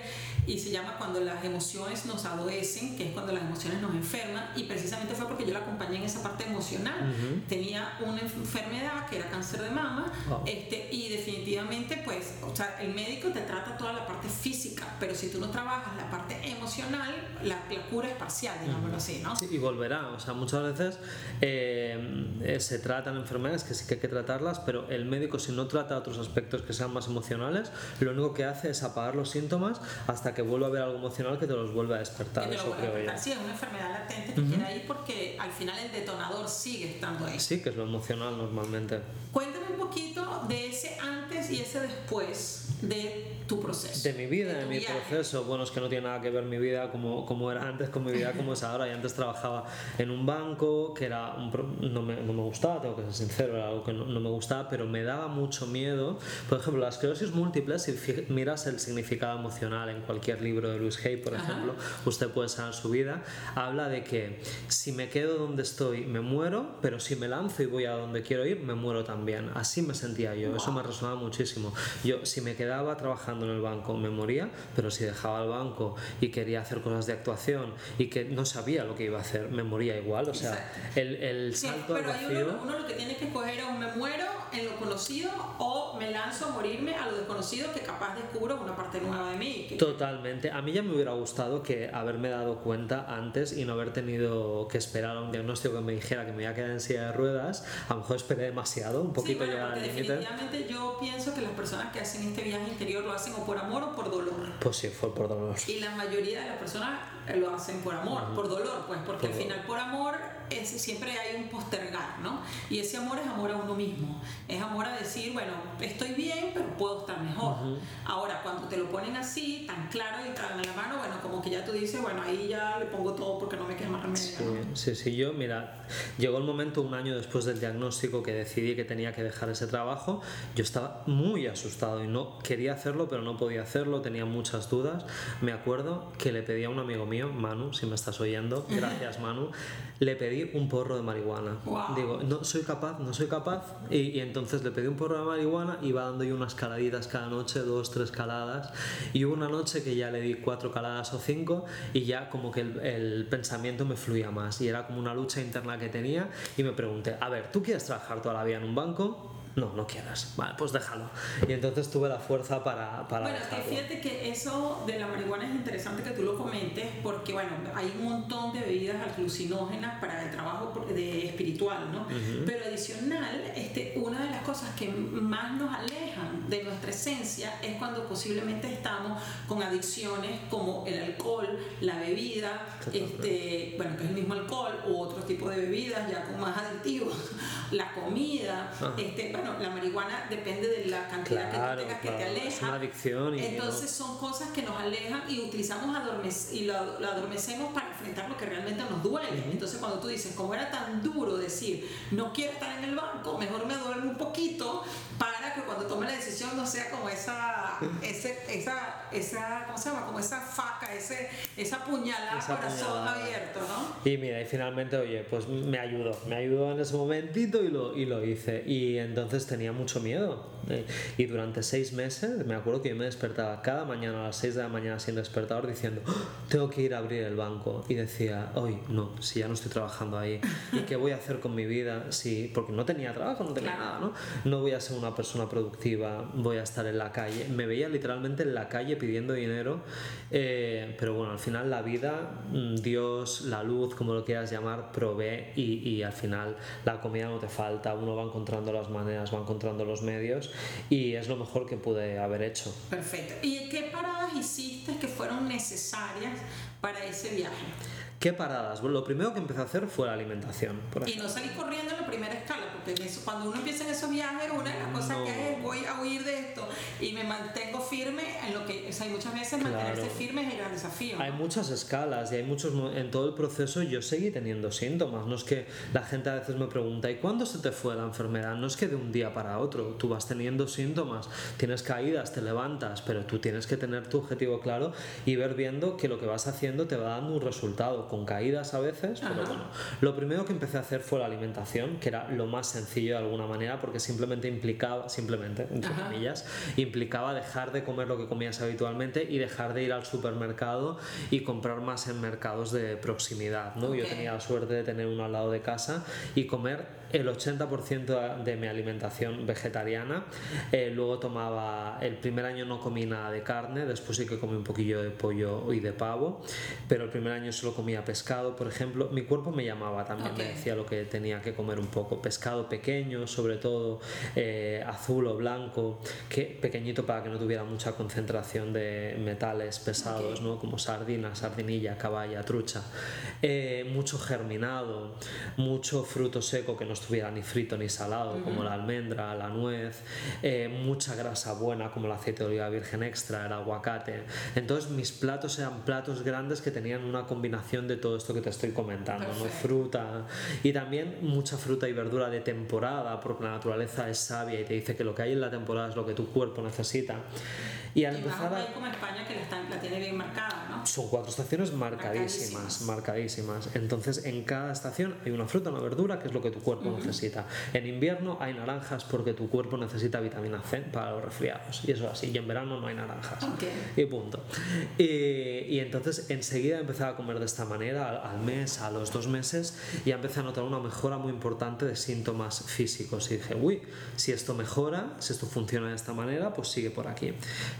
y se llama Cuando las emociones nos adoecen, que es cuando las emociones nos enferman y precisamente fue porque yo la acompañé en esa parte emocional. Tenía una enfermedad que era cáncer de mama este, y definitivamente pues, o sea, el médico te trata toda la parte física, pero si tú no trabajas la parte emocional, la, cura es parcial, digámoslo así, ¿no? Sí, y volverá, o sea, muchas veces eh, eh, se tratan enfermedades que sí que hay que tratarlas, pero el médico si no trata otros aspectos que sean más emocionales, lo único que hace es apagar los síntomas hasta que vuelva a haber algo emocional que te los vuelva a despertar. Eso creo yo. Sí, es una enfermedad latente que queda ahí porque al final el detonador sigue estando ahí. Sí, que es lo emocional normalmente. Cuéntame un poquito de ese antes y ese después de tu proceso. De mi vida, de, mi proceso. Bueno, es que no tiene nada que ver mi vida como, como era antes con mi vida como es ahora. Y antes trabajaba en un banco que era un, no, me, no, me, gustaba, tengo que ser sincero, era algo que no, no, me gustaba, pero me daba mucho miedo. Por ejemplo, la esclerosis múltiple, si miras el significado emocional en cualquier libro de Luis Hay, por ejemplo, usted puede saber su vida, habla de que si me quedo donde estoy me muero, pero si me lanzo y voy a donde quiero ir, me muero también. Así me sentía yo, eso me resonaba muchísimo. Yo, si me quedaba trabajando en el banco me moría, pero si dejaba el banco y quería hacer cosas de actuación y que no sabía lo que iba a hacer, me moría igual. O sea, el, el salto pero al vacío... Uno, uno, lo que tiene que escoger es me muero en lo conocido o me lanzo a morirme a lo desconocido que capaz descubro una parte nueva de mí. Totalmente. A mí ya me hubiera gustado que haberme dado cuenta antes y no haber tenido que esperar a un diagnóstico que me dijera que me iba a quedar en silla de ruedas. A lo mejor esperé demasiado, un poquito sí, llegar al límite. Definitivamente yo pienso que las personas que hacen este viaje interior lo hacen o por amor o por dolor. Pues sí, fue por dolor. Y la mayoría de las personas lo hacen por amor, por dolor, pues, porque al final por amor es, siempre hay un postergar, ¿no? Y ese amor es amor a uno mismo, es amor a decir, bueno, estoy bien, pero puedo estar mejor. Ahora, cuando te lo ponen así, tan claro y tan en la mano, bueno, como que ya tú dices, bueno, ahí ya le pongo todo porque no me queda más remedio. Sí, sí, sí, yo, mira, llegó el momento un año después del diagnóstico que decidí que tenía que dejar ese trabajo, yo estaba muy asustado y no quería hacerlo, pero no podía hacerlo, tenía muchas dudas. Me acuerdo que le pedí a un amigo mío, Manu, si me estás oyendo, gracias Manu, le pedí un porro de marihuana. Digo, no soy capaz, no soy capaz. Y, entonces le pedí un porro de marihuana, iba dando yo unas caladitas cada noche, dos, tres caladas. Y hubo una noche que ya le di cuatro caladas o cinco y ya como que el, el pensamiento me fluía más. Y era como una lucha interna que tenía y me pregunté, a ver, ¿tú quieres trabajar toda la vida en un banco? no, no quieras, vale, pues déjalo. Y entonces tuve la fuerza para... para bueno, que fíjate que eso de la marihuana es interesante que tú lo comentes porque, bueno, hay un montón de bebidas alucinógenas para el trabajo de espiritual, ¿no? Pero adicional, este, una de las cosas que más nos alejan de nuestra esencia es cuando posiblemente estamos con adicciones como el alcohol, la bebida, este, bueno, que es el mismo alcohol u otro tipo de bebidas ya con más aditivos, la comida, ah. este, bueno, la marihuana depende de la cantidad que tú tengas que te aleja. Es una adicción. Y Entonces son cosas que nos alejan y utilizamos adormec y lo, adormecemos para enfrentar lo que realmente nos duele. Entonces cuando tú dices, como era tan duro decir, no quiero estar en el banco, mejor me duermo un poquito para que cuando tome la decisión no sea como esa, ese, esa, esa, ¿cómo se llama? Como esa faca, ese, esa puñalada corazón abierto, ¿no? Y mira, y finalmente, oye, pues me ayudó, me ayudó en ese momentito y lo, y lo hice. Y entonces tenía mucho miedo. Eh, y durante seis meses me acuerdo que yo me despertaba cada mañana a las seis de la mañana sin despertador diciendo, oh, tengo que ir a abrir el banco. Y decía, hoy no, si ya no estoy trabajando ahí. ¿Y qué voy a hacer con mi vida? Si, porque no tenía trabajo, no tenía nada, ¿no? No voy a ser una persona productiva, voy a estar en la calle. Me veía literalmente en la calle pidiendo dinero. Eh, pero bueno, al final la vida, mm, Dios, la luz, como lo quieras llamar, provee y, y al final la comida no te falta, uno va encontrando las maneras va encontrando los medios y es lo mejor que pude haber hecho. Perfecto. ¿Y qué paradas hiciste que fueron necesarias para ese viaje? ¿Qué paradas? Bueno, lo primero que empecé a hacer fue la alimentación. y no salí corriendo en la primera escala, porque eso, cuando uno empieza en esos viajes, una de las cosas que es voy a huir de esto y me mantengo firme en lo que, o sea, hay muchas veces mantenerse firme es el gran desafío. Hay muchas escalas y hay muchos, en todo el proceso yo seguí teniendo síntomas. No es que la gente a veces me pregunta, ¿y cuándo se te fue la enfermedad? No es que de un día para otro, tú vas teniendo síntomas, tienes caídas, te levantas, pero tú tienes que tener tu objetivo claro y ver viendo que lo que vas haciendo te va dando un resultado con caídas a veces, pero bueno, lo primero que empecé a hacer fue la alimentación, que era lo más sencillo de alguna manera, porque simplemente implicaba, simplemente, entre comillas, implicaba dejar de comer lo que comías habitualmente y dejar de ir al supermercado y comprar más en mercados de proximidad, ¿no? Yo tenía la suerte de tener uno al lado de casa y comer el 80% de mi alimentación vegetariana. Eh, luego tomaba, el primer año no comí nada de carne, después sí que comí un poquillo de pollo y de pavo, pero el primer año solo comía pescado, por ejemplo. Mi cuerpo me llamaba también, me decía lo que tenía que comer un poco. Pescado pequeño, sobre todo eh, azul o blanco, que pequeñito para que no tuviera mucha concentración de metales pesados, ¿no? como sardina, sardinilla, caballa, trucha. Eh, mucho germinado, mucho fruto seco que no estuviera ni frito ni salado, como la almendra, la nuez, eh, mucha grasa buena, como el aceite de oliva virgen extra, el aguacate. Entonces mis platos eran platos grandes que tenían una combinación de todo esto que te estoy comentando, ¿no? fruta y también mucha fruta y verdura de temporada, porque la naturaleza es sabia y te dice que lo que hay en la temporada es lo que tu cuerpo necesita. Y al empezar a... como España que la, tiene bien marcada, ¿no? Son cuatro estaciones marcadísimas, marcadísimas, Entonces, en cada estación hay una fruta, una verdura, que es lo que tu cuerpo necesita. En invierno hay naranjas porque tu cuerpo necesita vitamina C para los resfriados. Y eso es así. Y en verano no hay naranjas. Y punto. Y, y, entonces, enseguida empecé a comer de esta manera, al, al mes, a los dos meses, y empecé a notar una mejora muy importante de síntomas físicos. Y dije, uy, si esto mejora, si esto funciona de esta manera, pues sigue por aquí.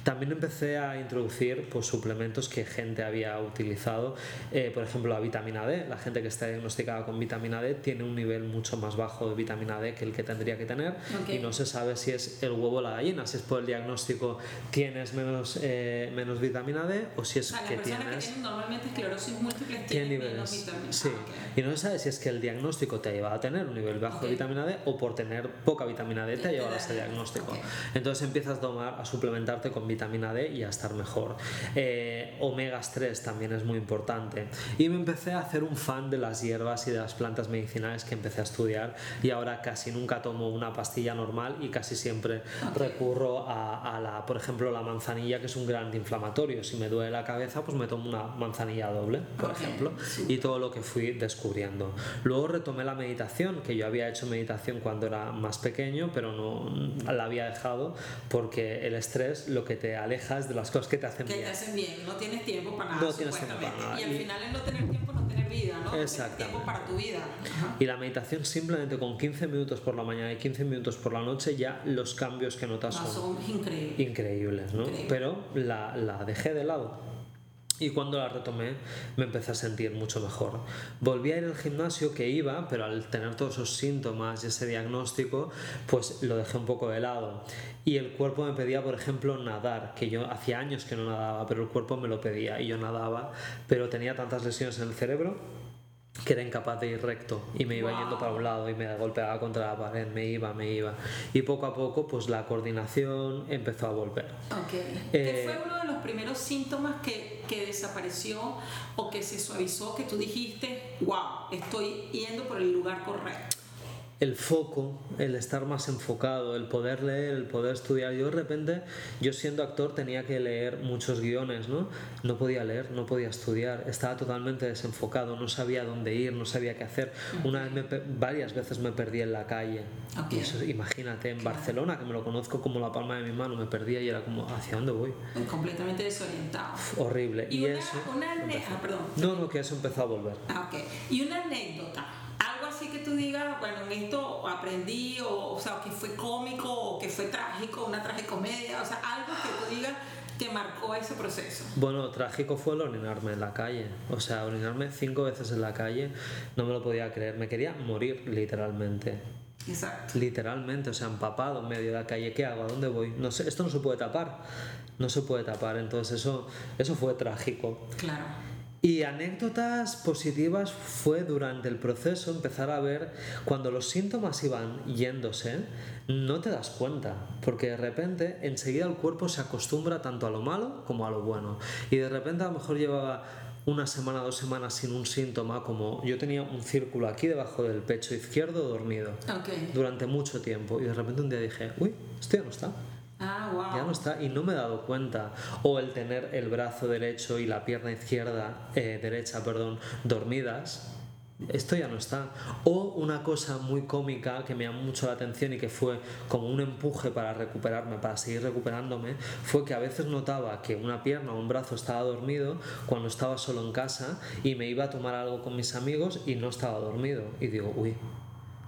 También empecé a introducir pues, suplementos que gente había utilizado, eh, por ejemplo la vitamina D. La gente que está diagnosticada con vitamina D tiene un nivel mucho más bajo de vitamina D que el que tendría que tener Ok. y no se sabe si es el huevo o la gallina, si es por el diagnóstico tienes menos, eh, menos vitamina D o si O es sea, las que tienes... que tienen normalmente esclerosis múltiple ¿Qué tienen menos niveles? vitamina Sí. Ah, ok. Y no se sabe si es que el diagnóstico te ha llevado a tener un nivel bajo Ok. de vitamina D o por tener poca vitamina D te ha llevado a ese diagnóstico. Entonces empiezas a tomar, a suplementarte con vitamina D y a estar mejor. Eh, omegas 3 también es muy importante. Y me empecé a hacer un fan de las hierbas y de las plantas medicinales que empecé a estudiar y ahora casi nunca tomo una pastilla normal y casi siempre recurro a, a la, por ejemplo, la manzanilla que es un gran antiinflamatorio. Si me duele la cabeza, pues me tomo una manzanilla doble, por ejemplo, y todo lo que fui descubriendo. Luego retomé la meditación, que yo había hecho meditación cuando era más pequeño, pero no la había dejado porque el estrés lo que te aleja es de las cosas que te hacen Que te bien. hacen bien, no tienes tiempo para nada, No tienes tiempo para nada. Y al final es no tener tiempo, no tener vida, ¿no? Tiempo para tu vida. Y la meditación simplemente con 15 minutos por la mañana y 15 minutos por la noche ya los cambios que notas No, son son increíbles. increíbles, ¿no? Increíble. Pero la, la dejé de lado. Y cuando la retomé me empecé a sentir mucho mejor. Volví a ir al gimnasio que iba, pero al tener todos esos síntomas y ese diagnóstico, pues lo dejé un poco de lado. Y el cuerpo me pedía, por ejemplo, nadar, que yo hacía años que no nadaba, pero el cuerpo me lo pedía y yo nadaba, pero tenía tantas lesiones en el cerebro que era incapaz de ir recto y me iba Wow. yendo para un lado y me golpeaba contra la pared, me iba, me iba. Y poco a poco pues la coordinación empezó a volver. Ok. Eh, ¿Qué fue uno de los primeros síntomas que, que desapareció o que se suavizó que tú dijiste, wow, estoy yendo por el lugar correcto? El foco, el estar más enfocado, el poder leer, el poder estudiar. Yo de repente, yo siendo actor tenía que leer muchos guiones, ¿no? No podía leer, no podía estudiar, estaba totalmente desenfocado, no sabía dónde ir, no sabía qué hacer. Una vez me varias veces me perdí en la calle. Y eso, imagínate, en Barcelona, que me lo conozco como la palma de mi mano, me perdía y era como, ¿hacia dónde voy? Completamente desorientado. Horrible. Y, Y, una, eso... una empezó. ah, perdón. No, no, que eso empezó a volver. Ah, ok. Y una anécdota. Tú digas, bueno, en esto aprendí, o, o sea, que fue cómico, o que fue trágico, una tragicomedia, o sea, algo que tú digas que marcó ese proceso. Bueno, trágico fue el orinarme en la calle. O sea, orinarme cinco veces en la calle, no me lo podía creer. Me quería morir, literalmente. Exacto. Literalmente, o sea, empapado en medio de la calle. ¿Qué hago? ¿A dónde voy? No sé, esto no se puede tapar. No se puede tapar. Entonces, eso, eso fue trágico. Claro. Y anécdotas positivas fue durante el proceso empezar a ver cuando los síntomas iban yéndose, no te das cuenta, porque de repente enseguida el cuerpo se acostumbra tanto a lo malo como a lo bueno. Y de repente a lo mejor llevaba una semana, dos semanas sin un síntoma, como yo tenía un círculo aquí debajo del pecho izquierdo dormido durante mucho tiempo y de repente un día dije, uy, esto ya no está. Ah, wow. Ya no está y no me he dado cuenta. O el tener el brazo derecho y la pierna izquierda, eh, derecha, perdón, dormidas. Esto ya no está. O una cosa muy cómica que me llamó mucho la atención y que fue como un empuje para recuperarme, para seguir recuperándome, fue que a veces notaba que una pierna o un brazo estaba dormido cuando estaba solo en casa y me iba a tomar algo con mis amigos y no estaba dormido. Y digo, uy,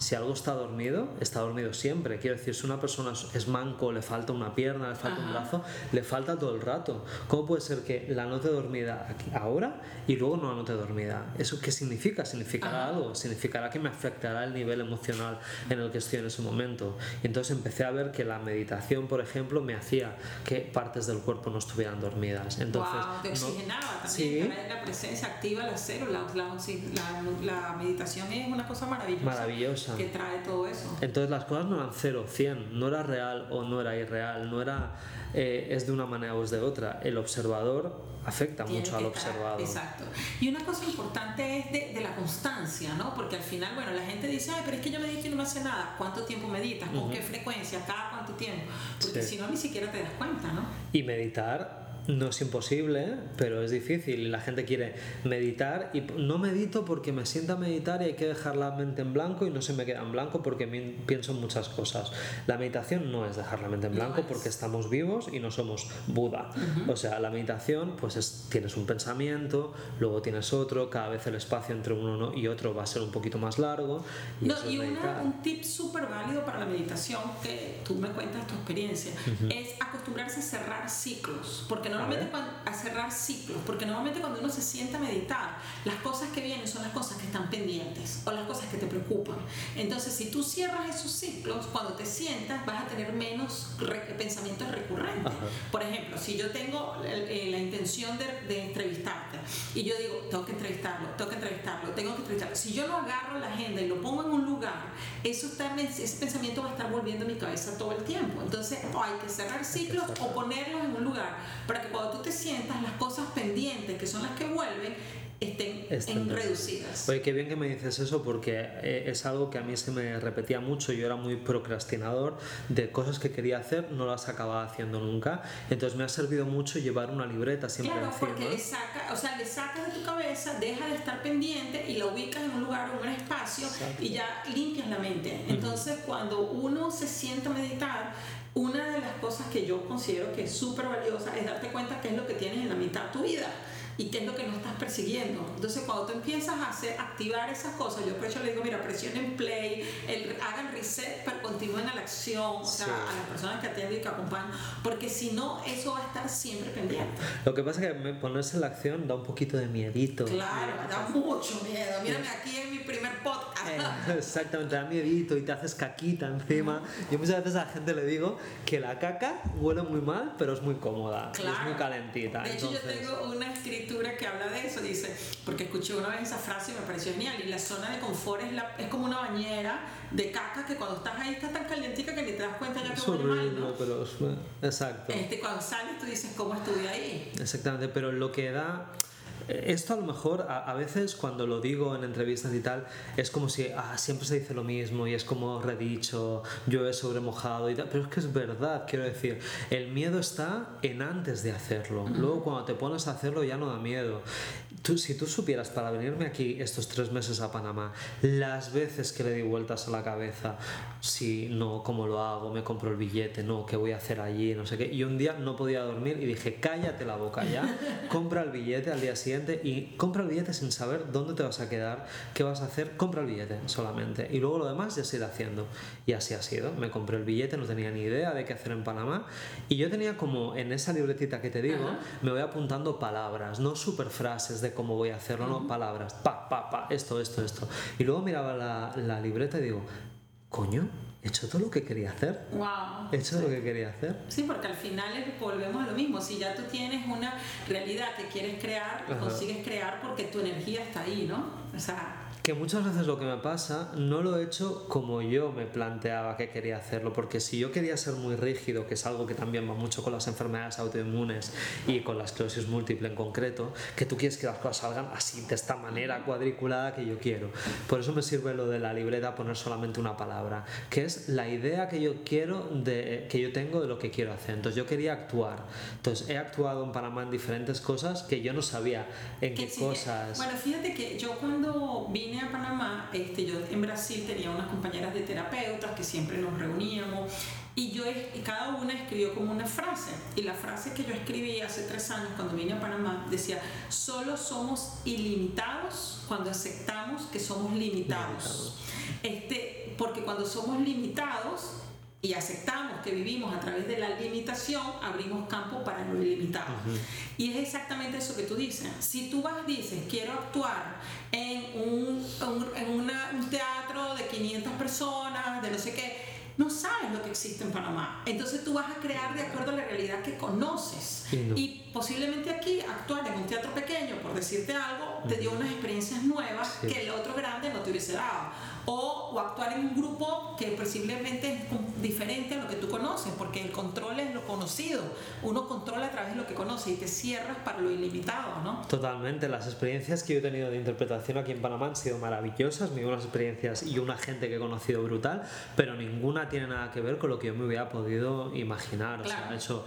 si algo está dormido, está dormido siempre. Quiero decir, si una persona es manco, le falta una pierna, le falta un Ajá. brazo, le falta todo el rato. ¿Cómo puede ser que la note dormida aquí- ahora y luego no la note dormida? ¿Eso qué significa? ¿Significará Ajá. algo? ¿Significará que me afectará el nivel emocional en el que estoy en ese momento? Y entonces empecé a ver que la meditación, por ejemplo, me hacía que partes del cuerpo no estuvieran dormidas. Entonces, wow, te no- oxigenaba también, Sí. la presencia activa las células, la, la, la meditación es una cosa maravillosa, Maravillosa. Que trae todo eso. Entonces las cosas no eran 0, 100, no era real o no era irreal, no era eh, es de una manera o es de otra. El observador afecta Tiene mucho al observador. Exacto. Y una cosa importante es de, de la constancia, ¿no? Porque al final, bueno, la gente dice, ay, pero es que yo medito y no me hace nada. ¿Cuánto tiempo meditas? ¿Con qué frecuencia? ¿Cada cuánto tiempo? Porque Sí. si no, ni siquiera te das cuenta, ¿no? Y meditar no es imposible, pero es difícil. Y la gente quiere meditar y no medito porque me sienta a meditar y hay que dejar la mente en blanco y no se me queda en blanco porque pienso en muchas cosas. La meditación no es dejar la mente en blanco porque estamos vivos y no somos Buda. O sea, la meditación, pues es, tienes un pensamiento, luego tienes otro, cada vez el espacio entre uno y otro va a ser un poquito más largo. Y No, una- un tip súper válido para la meditación, que tú me cuentas tu experiencia, es acostumbrarse a cerrar ciclos, porque normalmente a cerrar ciclos, porque normalmente cuando uno se sienta a meditar, las cosas que vienen son las cosas que están pendientes o las cosas que te preocupan. Entonces, si tú cierras esos ciclos, cuando te sientas vas a tener menos pensamientos recurrentes. Por ejemplo, si yo tengo eh, la intención de, de, entrevistarte y yo digo, tengo que entrevistarlo, tengo que entrevistarlo, tengo que entrevistarlo, si yo no agarro la agenda y lo pongo en un lugar, eso está, ese pensamiento va a estar volviendo a mi cabeza todo el tiempo. Entonces, hay que cerrar ciclos o ponerlos en un lugar para que cuando tú te sientas, las cosas pendientes, que son las que vuelven, estén, en reducidas. Oye, qué bien que me dices eso porque eh, es algo que a mí se me repetía mucho. Yo era muy procrastinador de cosas que quería hacer, no las acababa haciendo nunca. Entonces me ha servido mucho llevar una libreta siempre claro, porque le, saca, o sea, le sacas de tu cabeza, deja de estar pendiente y la ubicas en un lugar o un espacio y ya limpias la mente. Entonces, cuando uno se sienta a meditar, una de las cosas que yo considero que es súper valiosa es darte cuenta qué es lo que tienes en la mitad de tu vida y qué es lo que no estás persiguiendo. Entonces, cuando tú empiezas a hacer, activar esas cosas, yo por eso le digo, mira, presionen play, el, hagan reset, pero continúen a la acción, o sea, a las personas que atienden y que acompañan, porque si no, eso va a estar siempre pendiente. Lo que pasa es que ponerse en la acción da un poquito de miedito. Claro, da mucho miedo. Mírame aquí en mi primer podcast. Eh, exactamente, da miedito y te haces caquita encima. Yo muchas veces a la gente le digo que la caca huele muy mal, pero es muy cómoda, es muy calentita. De hecho, yo tengo una escritura que habla de eso, dice, porque escuché una vez esa frase y me pareció genial, y la zona de confort es, la, es como una bañera de caca que cuando estás ahí está tan calientica que ni te das cuenta ya que huele mal, ¿no? pero exacto. Este, cuando sales tú dices, ¿cómo estuve ahí? Exactamente, pero lo que da esto a lo mejor a, veces cuando lo digo en entrevistas y tal es como si ah, siempre se dice lo mismo y es como redicho, yo he sobremojado y tal, pero es que es verdad, quiero decir, el miedo está en antes de hacerlo, luego cuando te pones a hacerlo ya no da miedo. Tú, si tú supieras para venirme aquí estos tres meses a Panamá, las veces que le di vueltas a la cabeza, si no, cómo lo hago, me compro el billete, no, qué voy a hacer allí, no sé qué, y un día no podía dormir y dije, cállate la boca ya, compra el billete al día siguiente y compra el billete sin saber dónde te vas a quedar, qué vas a hacer, compra el billete solamente. Y luego lo demás ya se irá haciendo. Y así ha sido. Me compré el billete, no tenía ni idea de qué hacer en Panamá. Y yo tenía como en esa libretita que te digo, me voy apuntando palabras, no super frases de cómo voy a hacerlo, no, palabras, pa, pa, pa, esto, esto, esto. Y luego miraba la, la libreta y digo, coño, he hecho todo lo que quería hacer. Wow. He hecho todo lo que quería hacer. Sí, porque al final volvemos a lo mismo. Si ya tú tienes una realidad que quieres crear, consigues crear porque tu energía está ahí, ¿no? O sea, que muchas veces lo que me pasa no lo he hecho como yo me planteaba que quería hacerlo, porque si yo quería ser muy rígido, que es algo que también va mucho con las enfermedades autoinmunes y con la esclerosis múltiple en concreto, que tú quieres que las cosas salgan así, de esta manera cuadriculada que yo quiero. Por eso me sirve lo de la libreta poner solamente una palabra, que es la idea que yo quiero, de, que yo tengo de lo que quiero hacer. Entonces yo quería actuar. Entonces he actuado en Panamá en diferentes cosas que yo no sabía en qué cosas. Bueno, fíjate que yo cuando vine a Panamá, este, yo en Brasil tenía unas compañeras de terapeutas que siempre nos reuníamos y yo cada una escribió como una frase y la frase que yo escribí hace tres años cuando vine a Panamá decía solo somos ilimitados cuando aceptamos que somos limitados, Este, porque cuando somos limitados y aceptamos que vivimos a través de la limitación, abrimos campo para lo ilimitado. Y es exactamente eso que tú dices. Si tú vas, dices, quiero actuar en un, en un teatro de 500 personas, de no sé qué, no sabes lo que existe en Panamá. Entonces tú vas a crear de acuerdo a la realidad que conoces. Y posiblemente aquí actuar en un teatro pequeño, por decirte algo, te dio unas experiencias nuevas que el otro grande no te hubiese dado o, actuar en un grupo que posiblemente es diferente a lo que tú conoces, porque el control es lo conocido. Uno controla a través de lo que conoce y te cierras para lo ilimitado, ¿no? Totalmente. Las experiencias que yo he tenido de interpretación aquí en Panamá han sido maravillosas, muy buenas experiencias y una gente que he conocido brutal, pero ninguna tiene nada que ver con lo que yo me hubiera podido imaginar. O sea, he hecho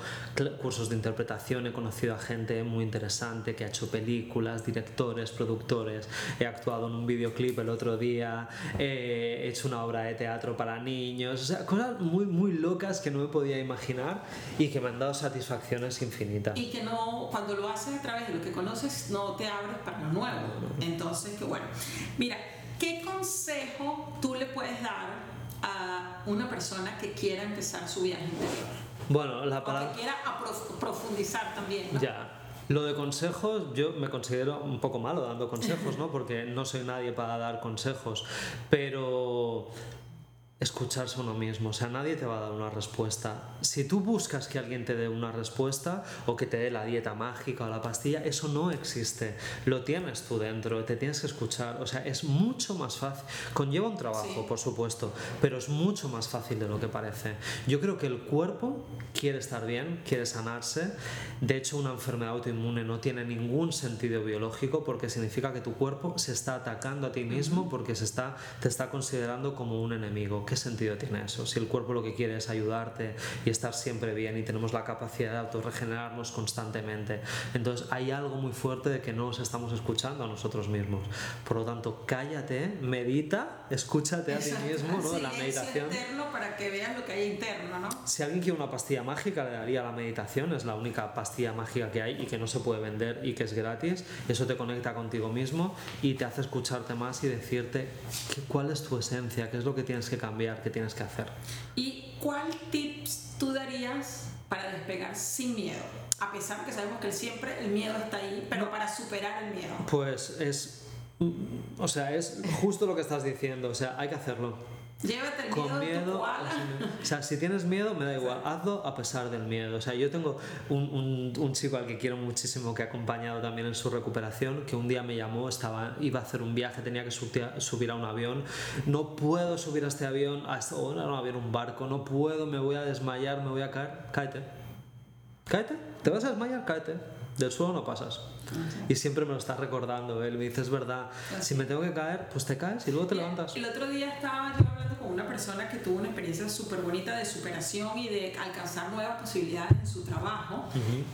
cursos de interpretación, he conocido a gente muy interesante que ha hecho películas, directores, productores, he actuado en un videoclip el otro día he hecho una obra de teatro para niños, o sea, cosas muy, muy locas que no me podía imaginar y que me han dado satisfacciones infinitas. Y que no, cuando lo haces a través de lo que conoces, no te abres para lo nuevo. Entonces, que bueno. Mira, ¿qué consejo tú le puedes dar a una persona que quiera empezar su viaje interior? Bueno, la O palabra... que quiera profundizar también. ¿no? Ya. Lo de consejos, yo me considero un poco malo dando consejos, ¿no? Porque no soy nadie para dar consejos. Pero escucharse uno mismo, o sea, nadie te va a dar una respuesta. Si tú buscas que alguien te dé una respuesta o que te dé la dieta mágica o la pastilla, eso no existe. Lo tienes tú dentro, te tienes que escuchar, o sea, es mucho más fácil. Conlleva un trabajo, Sí. por supuesto, pero es mucho más fácil de lo que parece. Yo creo que el cuerpo quiere estar bien, quiere sanarse. De hecho, una enfermedad autoinmune no tiene ningún sentido biológico porque significa que tu cuerpo se está atacando a ti mismo porque se está, te está considerando como un enemigo. ¿Qué sentido tiene eso? Si el cuerpo lo que quiere es ayudarte y estar siempre bien y tenemos la capacidad de autorregenerarnos constantemente. Entonces hay algo muy fuerte de que no nos estamos escuchando a nosotros mismos. Por lo tanto, cállate, medita, escúchate a ti mismo, ¿no? La Silencio meditación. interno para que veas lo que hay interno, ¿no? Si alguien quiere una pastilla mágica, le daría la meditación. Es la única pastilla mágica que hay y que no se puede vender y que es gratis. Eso te conecta contigo mismo y te hace escucharte más y decirte cuál es tu esencia, qué es lo que tienes que cambiar, qué tienes que hacer. ¿Y cuál tips tú darías para despegar sin miedo? A pesar de que sabemos que siempre el miedo está ahí, pero para superar el miedo. Pues es. O sea, es justo lo que estás diciendo. O sea, hay que hacerlo. Llévate el con miedo, tu miedo. koala. O sea, si tienes miedo, me da igual, hazlo a pesar del miedo. O sea, yo tengo un, un, un chico al que quiero muchísimo que ha acompañado también en su recuperación, que un día me llamó, estaba, iba a hacer un viaje, tenía que subir a, un avión. No puedo subir a este avión, a este, o era un avión, un barco, no puedo, me voy a desmayar, me voy a caer. Cáete. Cáete. ¿Te vas a desmayar? Cáete. Del suelo no pasas. Y siempre me lo está recordando él. Me dice, es verdad, si me tengo que caer, pues te caes y luego te levantas. El otro día estaba yo hablando con una persona que tuvo una experiencia súper bonita de superación y de alcanzar nuevas posibilidades en su trabajo.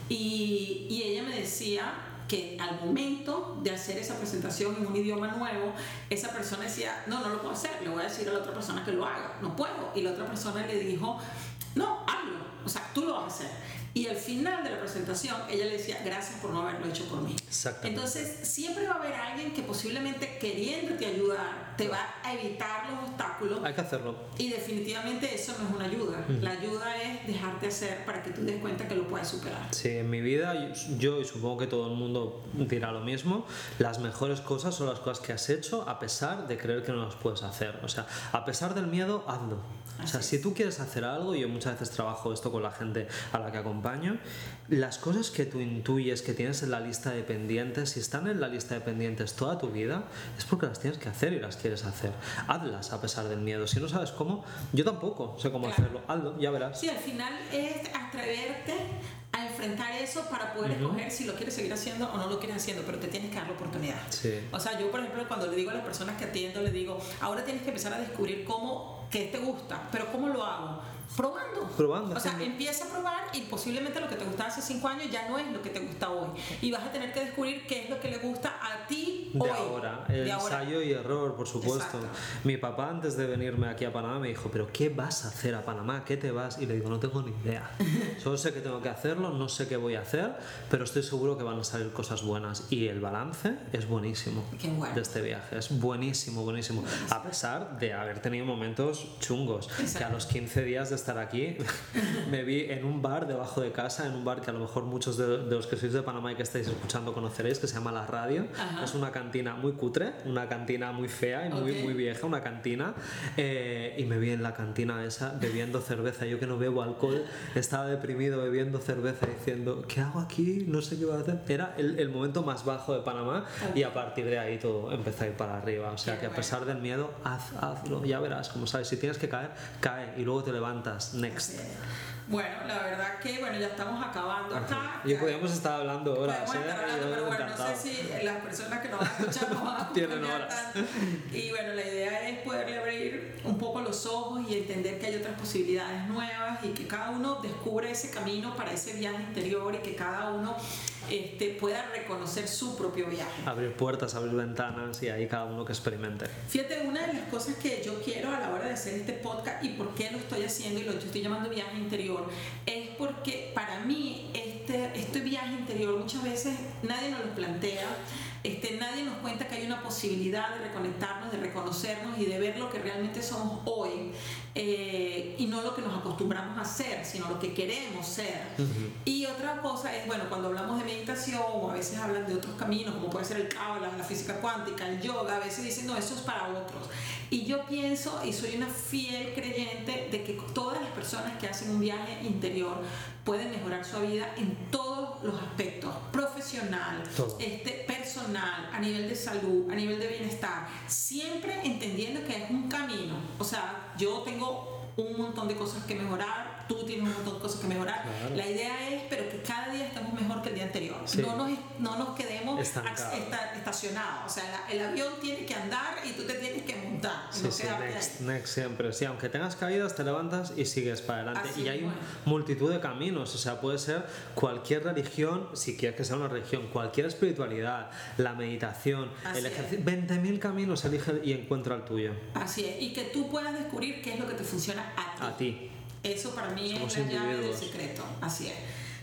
y, y ella me decía que al momento de hacer esa presentación en un idioma nuevo, esa persona decía, no, no lo puedo hacer, le voy a decir a la otra persona que lo haga, no puedo. Y la otra persona le dijo, no, sea, tú lo vas a hacer. Y al final de la presentación, ella le decía, gracias por no haberlo hecho por mí. Entonces, siempre va a haber alguien que posiblemente queriéndote ayudar, te va a evitar los obstáculos. Hay que hacerlo. Y definitivamente eso no es una ayuda. La ayuda es dejarte hacer para que tú te des cuenta que lo puedes superar. Sí, en mi vida, yo y supongo que todo el mundo dirá lo mismo, las mejores cosas son las cosas que has hecho a pesar de creer que no las puedes hacer. O sea, a pesar del miedo, hazlo. O sea, si tú quieres hacer algo, yo muchas veces trabajo esto con la gente a la que acompaño, las cosas que tú intuyes que tienes en la lista de pendientes, si están en la lista de pendientes toda tu vida, es porque las tienes que hacer y las quieres hacer. Hazlas a pesar del miedo. Si no sabes cómo, yo tampoco sé cómo Claro. hacerlo. Hazlo, ya verás. Sí, al final es atreverte a enfrentar eso para poder escoger si lo quieres seguir haciendo o no lo quieres haciendo, pero te tienes que dar la oportunidad. Sí. O sea, yo por ejemplo cuando le digo a las personas que atiendo, les digo, ahora tienes que empezar a descubrir cómo, qué te gusta, pero ¿cómo lo hago? Probando. Probando, O sea, haciendo. empieza a probar y posiblemente lo que te gustaba hace cinco años ya no es lo que te gusta hoy. Y vas a tener que descubrir qué es lo que le gusta a ti De hoy. ahora, el De ahora. ensayo y error, por supuesto. Exacto. Mi papá antes de venirme aquí a Panamá me dijo, pero ¿qué vas a hacer a Panamá? ¿Qué te vas? Y le digo, no tengo ni idea. Solo sé que tengo que hacerlo, no sé qué voy a hacer, pero estoy seguro que van a salir cosas buenas. Y el balance es buenísimo Qué bueno. de este viaje, es buenísimo, buenísimo. A pesar de haber tenido momentos chungos, que a Exacto. los 15 días de estar aquí me vi en un bar debajo de casa, en un bar que a lo mejor muchos de, de los que sois de Panamá y que estáis escuchando conoceréis, que se llama La Radio. Ajá. Es una cantina muy cutre, una cantina muy fea y muy, Ok. muy vieja, una cantina. eh, y me vi en la cantina esa bebiendo cerveza. Yo que no bebo alcohol, estaba deprimido bebiendo cerveza diciendo, ¿qué hago aquí? No sé qué voy a hacer. Era el, el momento más bajo de Panamá y a partir de ahí todo empezó a ir para arriba. O sea que a pesar del miedo, haz, hazlo, ya verás, como sabes, si tienes que caer, cae y luego te levantas. Next. Bueno, la verdad que bueno, ya estamos acabando acá. Y podríamos estar hablando horas, Podemos estar ¿eh? hablando, Yo pero bueno, no encantado. sé si las personas que nos van a escuchar nos van a Tienen horas. tanto. Y bueno, la idea es poderle abrir un poco los ojos y entender que hay otras posibilidades nuevas y que cada uno descubre ese camino para ese viaje interior y que cada uno este, pueda reconocer su propio viaje. Abrir puertas, abrir ventanas y ahí cada uno que experimente. Fíjate, una de las cosas que yo quiero a la hora de hacer este podcast y por qué lo estoy haciendo y lo estoy llamando viaje interior es porque para mí este, este viaje interior muchas veces nadie nos lo plantea, este, nadie nos cuenta que hay una posibilidad de reconectarnos, de reconocernos y de ver lo que realmente somos hoy eh, y no lo que nos acostumbramos a hacer, sino lo que queremos ser. Y otra cosa es, bueno, cuando hablamos de meditación o a veces hablan de otros caminos, como puede ser el Kabbalah, la física cuántica, el yoga, a veces dicen, no, eso es para otros. Y yo pienso y soy una fiel creyente de que todas las personas que hacen un viaje interior pueden mejorar su vida en todos los aspectos, profesional, este, personal, a nivel de salud, a nivel de bienestar, siempre entendiendo que es un camino. O sea, yo tengo un montón de cosas que mejorar, tú tienes un montón de cosas que mejorar. La idea es, pero que cada día estemos mejor que el día anterior. No, nos, no nos quedemos estacionados. O sea, el avión tiene que andar y tú te tienes que montar. Sí, sí, next, next, siempre. Sí, aunque tengas caídas, te levantas y sigues para adelante. y hay multitud de caminos. O sea, puede ser cualquier religión, si quieres que sea una religión, cualquier espiritualidad, la meditación, el ejercicio. 20.000 caminos elige y encuentra el tuyo. Así es. Y que tú puedas descubrir qué es lo que te funciona a ti. A ti. Eso para mí es la llave del secreto. Así es.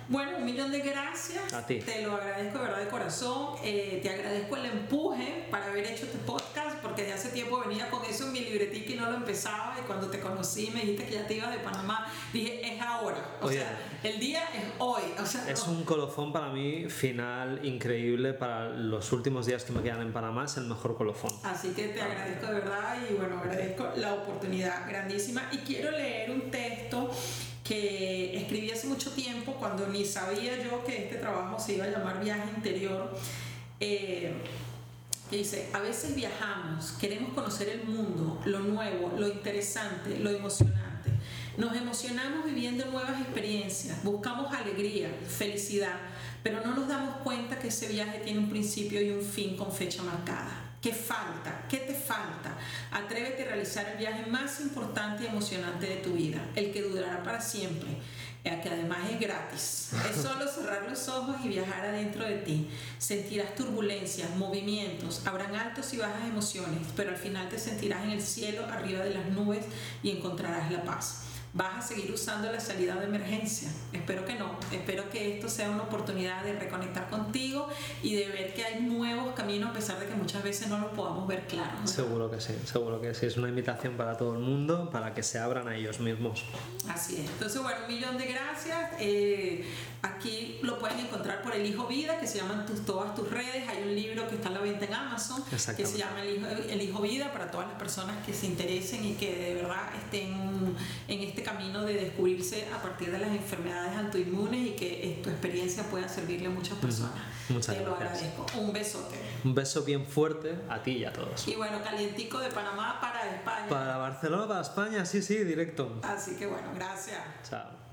Bueno, un millón de gracias. A ti. Te lo agradezco de verdad de corazón. Eh, te agradezco el empuje para haber hecho este podcast, porque de hace tiempo venía con eso en mi libretita y no lo empezaba. Y cuando te conocí, me dijiste que ya te ibas de Panamá, dije, es ahora. O sea, el día es hoy. O sea, es un colofón para mí final increíble para los últimos días que me quedan en Panamá. Es el mejor colofón. Así que te agradezco de verdad y bueno, agradezco la oportunidad grandísima. Y quiero leer un texto que escribí hace mucho tiempo cuando ni sabía yo que este trabajo se iba a llamar viaje interior. Eh, dice, a veces viajamos, queremos conocer el mundo, lo nuevo, lo interesante, lo emocionante. Nos emocionamos viviendo nuevas experiencias, buscamos alegría, felicidad, pero no nos damos cuenta que ese viaje tiene un principio y un fin con fecha marcada. ¿Qué falta? ¿Qué te falta? Atrévete a realizar el viaje más importante y emocionante de tu vida, el que durará para siempre, el que además es gratis. Es solo cerrar los ojos y viajar adentro de ti. Sentirás turbulencias, movimientos, habrán altos y bajas emociones, pero al final te sentirás en el cielo, arriba de las nubes y encontrarás la paz vas a seguir usando la salida de emergencia. Espero que no. Espero que esto sea una oportunidad de reconectar contigo y de ver que hay nuevos caminos a pesar de que muchas veces no lo podamos ver claro. Seguro que sí, seguro que sí. Es una invitación para todo el mundo para que se abran a ellos mismos. Así es. Entonces, bueno, un millón de gracias. Eh, aquí lo pueden encontrar por El Hijo Vida, que se llaman tus, todas tus redes. Hay un libro que está a la venta en Amazon que se llama El Hijo, El Hijo Vida para todas las personas que se interesen y que de verdad estén en este camino de descubrirse a partir de las enfermedades autoinmunes y que tu experiencia pueda servirle a muchas personas. Muchas Te lo agradezco. Un besote. Un beso bien fuerte a ti y a todos. Y bueno, calientico de Panamá para España. Para Barcelona, para España, sí, sí, directo. Así que bueno, gracias. Chao.